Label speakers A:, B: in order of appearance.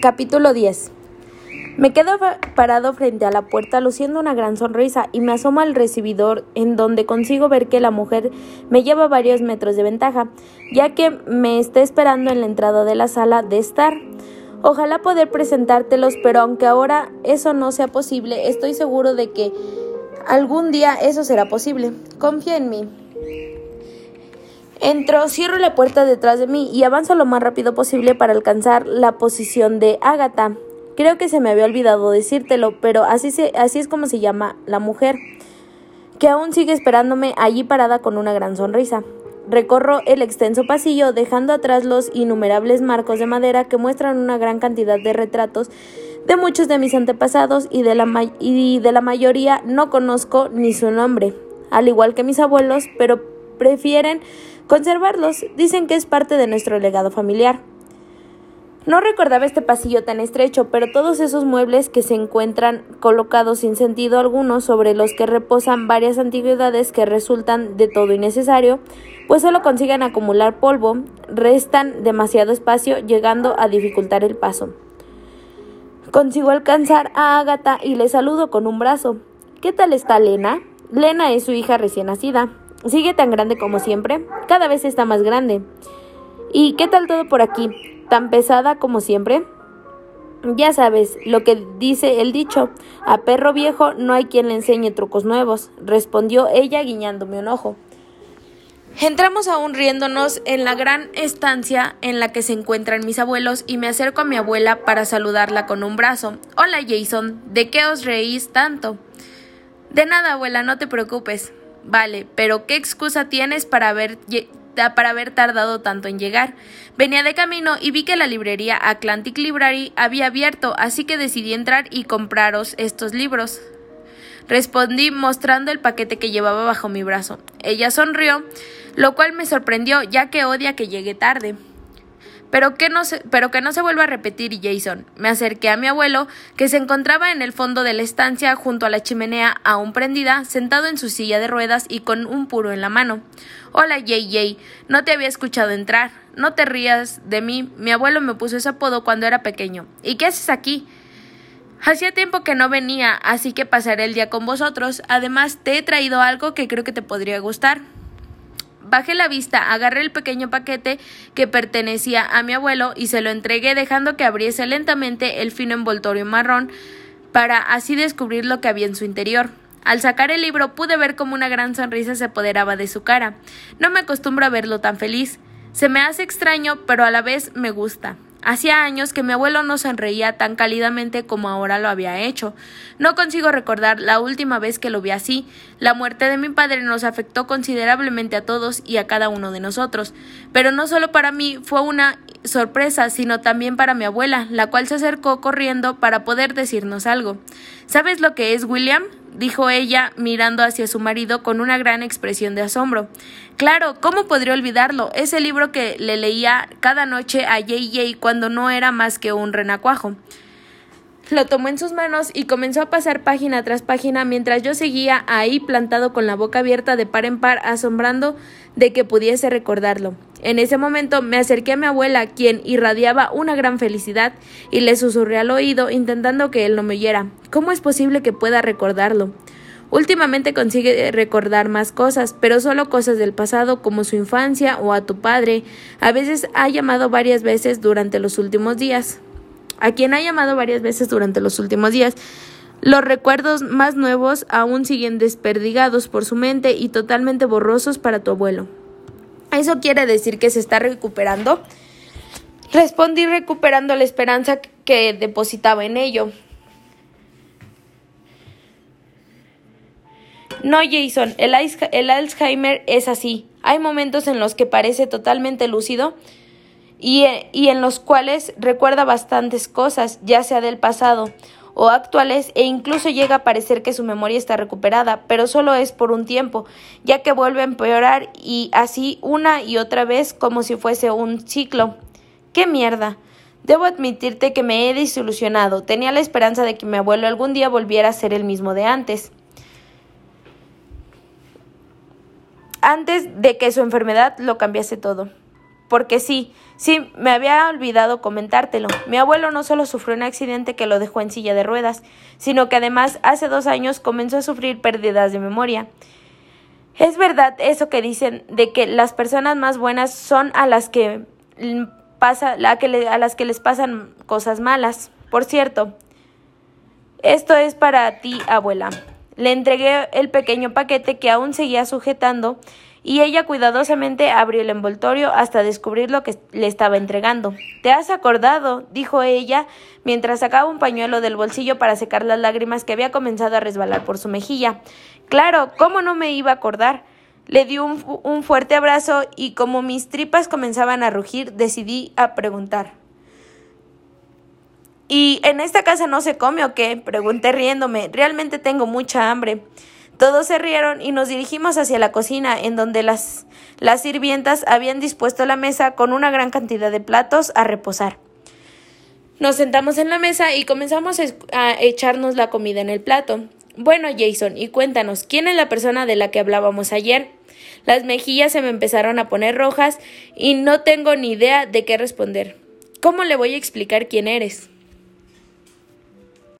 A: Capítulo 10 Me quedo parado frente a la puerta luciendo una gran sonrisa y me asomo al recibidor en donde consigo ver que la mujer me lleva varios metros de ventaja, ya que me está esperando en la entrada de la sala de estar. Ojalá poder presentártelos, pero aunque ahora eso no sea posible, estoy seguro de que algún día eso será posible. Confía en mí. Entro, cierro la puerta detrás de mí y avanzo lo más rápido posible para alcanzar la posición de Ágata. Creo que se me había olvidado decírtelo, pero así, se, así es como se llama la mujer, que aún sigue esperándome allí parada con una gran sonrisa. Recorro el extenso pasillo, dejando atrás los innumerables marcos de madera que muestran una gran cantidad de retratos de muchos de mis antepasados y de la, y de la mayoría no conozco ni su nombre, al igual que mis abuelos, pero prefieren conservarlos. Dicen que es parte de nuestro legado familiar. No recordaba este pasillo tan estrecho, pero todos esos muebles que se encuentran colocados sin sentido alguno sobre los que reposan varias antigüedades que resultan de todo innecesario, pues solo consiguen acumular polvo, restan demasiado espacio, llegando a dificultar el paso. Consigo alcanzar a Ágata y le saludo con un brazo. ¿Qué tal está Lena? Lena es su hija recién nacida. Sigue tan grande como siempre, cada vez está más grande. ¿Y qué tal todo por aquí? ¿Tan pesada como siempre? Ya sabes lo que dice el dicho, a perro viejo no hay quien le enseñe trucos nuevos, respondió ella guiñándome un ojo. Entramos aún riéndonos en la gran estancia en la que se encuentran mis abuelos y me acerco a mi abuela para saludarla con un brazo. Hola Jason, ¿de qué os reís tanto? De nada, abuela, no te preocupes. Vale, pero ¿qué excusa tienes para haber, para haber tardado tanto en llegar? Venía de camino y vi que la librería Atlantic Library había abierto, así que decidí entrar y compraros estos libros. Respondí mostrando el paquete que llevaba bajo mi brazo. Ella sonrió, lo cual me sorprendió ya que odia que llegue tarde. Pero que, no se, pero que no se vuelva a repetir, Jason. Me acerqué a mi abuelo, que se encontraba en el fondo de la estancia junto a la chimenea aún prendida, sentado en su silla de ruedas y con un puro en la mano. Hola, JJ. No te había escuchado entrar. No te rías de mí. Mi abuelo me puso ese apodo cuando era pequeño. ¿Y qué haces aquí? Hacía tiempo que no venía, así que pasaré el día con vosotros. Además, te he traído algo que creo que te podría gustar. Bajé la vista, agarré el pequeño paquete que pertenecía a mi abuelo y se lo entregué dejando que abriese lentamente el fino envoltorio marrón para así descubrir lo que había en su interior. Al sacar el libro pude ver cómo una gran sonrisa se apoderaba de su cara. No me acostumbro a verlo tan feliz. Se me hace extraño, pero a la vez me gusta. Hacía años que mi abuelo no sonreía tan cálidamente como ahora lo había hecho. No consigo recordar la última vez que lo vi así. La muerte de mi padre nos afectó considerablemente a todos y a cada uno de nosotros. Pero no solo para mí fue una sorpresa, sino también para mi abuela, la cual se acercó corriendo para poder decirnos algo. ¿Sabes lo que es, William? Dijo ella mirando hacia su marido con una gran expresión de asombro. Claro, ¿cómo podría olvidarlo? Es el libro que le leía cada noche a Jay cuando no era más que un renacuajo. Lo tomó en sus manos y comenzó a pasar página tras página mientras yo seguía ahí plantado con la boca abierta de par en par, asombrando de que pudiese recordarlo. En ese momento me acerqué a mi abuela, quien irradiaba una gran felicidad, y le susurré al oído, intentando que él no me oyera. ¿Cómo es posible que pueda recordarlo? Últimamente consigue recordar más cosas, pero solo cosas del pasado como su infancia o a tu padre. A veces ha llamado varias veces durante los últimos días. A quien ha llamado varias veces durante los últimos días. Los recuerdos más nuevos aún siguen desperdigados por su mente y totalmente borrosos para tu abuelo. ¿Eso quiere decir que se está recuperando? Respondí recuperando la esperanza que depositaba en ello. No, Jason, el, el, Alzheimer es así. Hay momentos en los que parece totalmente lúcido y, y en los cuales recuerda bastantes cosas, ya sea del pasado o actuales e incluso llega a parecer que su memoria está recuperada, pero solo es por un tiempo, ya que vuelve a empeorar y así una y otra vez como si fuese un ciclo. ¡Qué mierda! Debo admitirte que me he desilusionado. Tenía la esperanza de que mi abuelo algún día volviera a ser el mismo de antes. Antes de que su enfermedad lo cambiase todo. Porque sí, sí, me había olvidado comentártelo. Mi abuelo no solo sufrió un accidente que lo dejó en silla de ruedas, sino que además hace dos años comenzó a sufrir pérdidas de memoria. Es verdad eso que dicen de que las personas más buenas son a las que pasa, a, a las que les pasan cosas malas. Por cierto, esto es para ti, abuela. Le entregué el pequeño paquete que aún seguía sujetando y ella cuidadosamente abrió el envoltorio hasta descubrir lo que le estaba entregando. ¿Te has acordado? dijo ella mientras sacaba un pañuelo del bolsillo para secar las lágrimas que había comenzado a resbalar por su mejilla. Claro, ¿cómo no me iba a acordar? Le di un, fuerte abrazo y como mis tripas comenzaban a rugir, decidí a preguntar. ¿Y en esta casa no se come o qué? pregunté riéndome. Realmente tengo mucha hambre. Todos se rieron y nos dirigimos hacia la cocina, en donde las, las sirvientas habían dispuesto la mesa con una gran cantidad de platos a reposar. Nos sentamos en la mesa y comenzamos a echarnos la comida en el plato. Bueno, Jason, y cuéntanos, ¿quién es la persona de la que hablábamos ayer? Las mejillas se me empezaron a poner rojas y no tengo ni idea de qué responder. ¿Cómo le voy a explicar quién eres?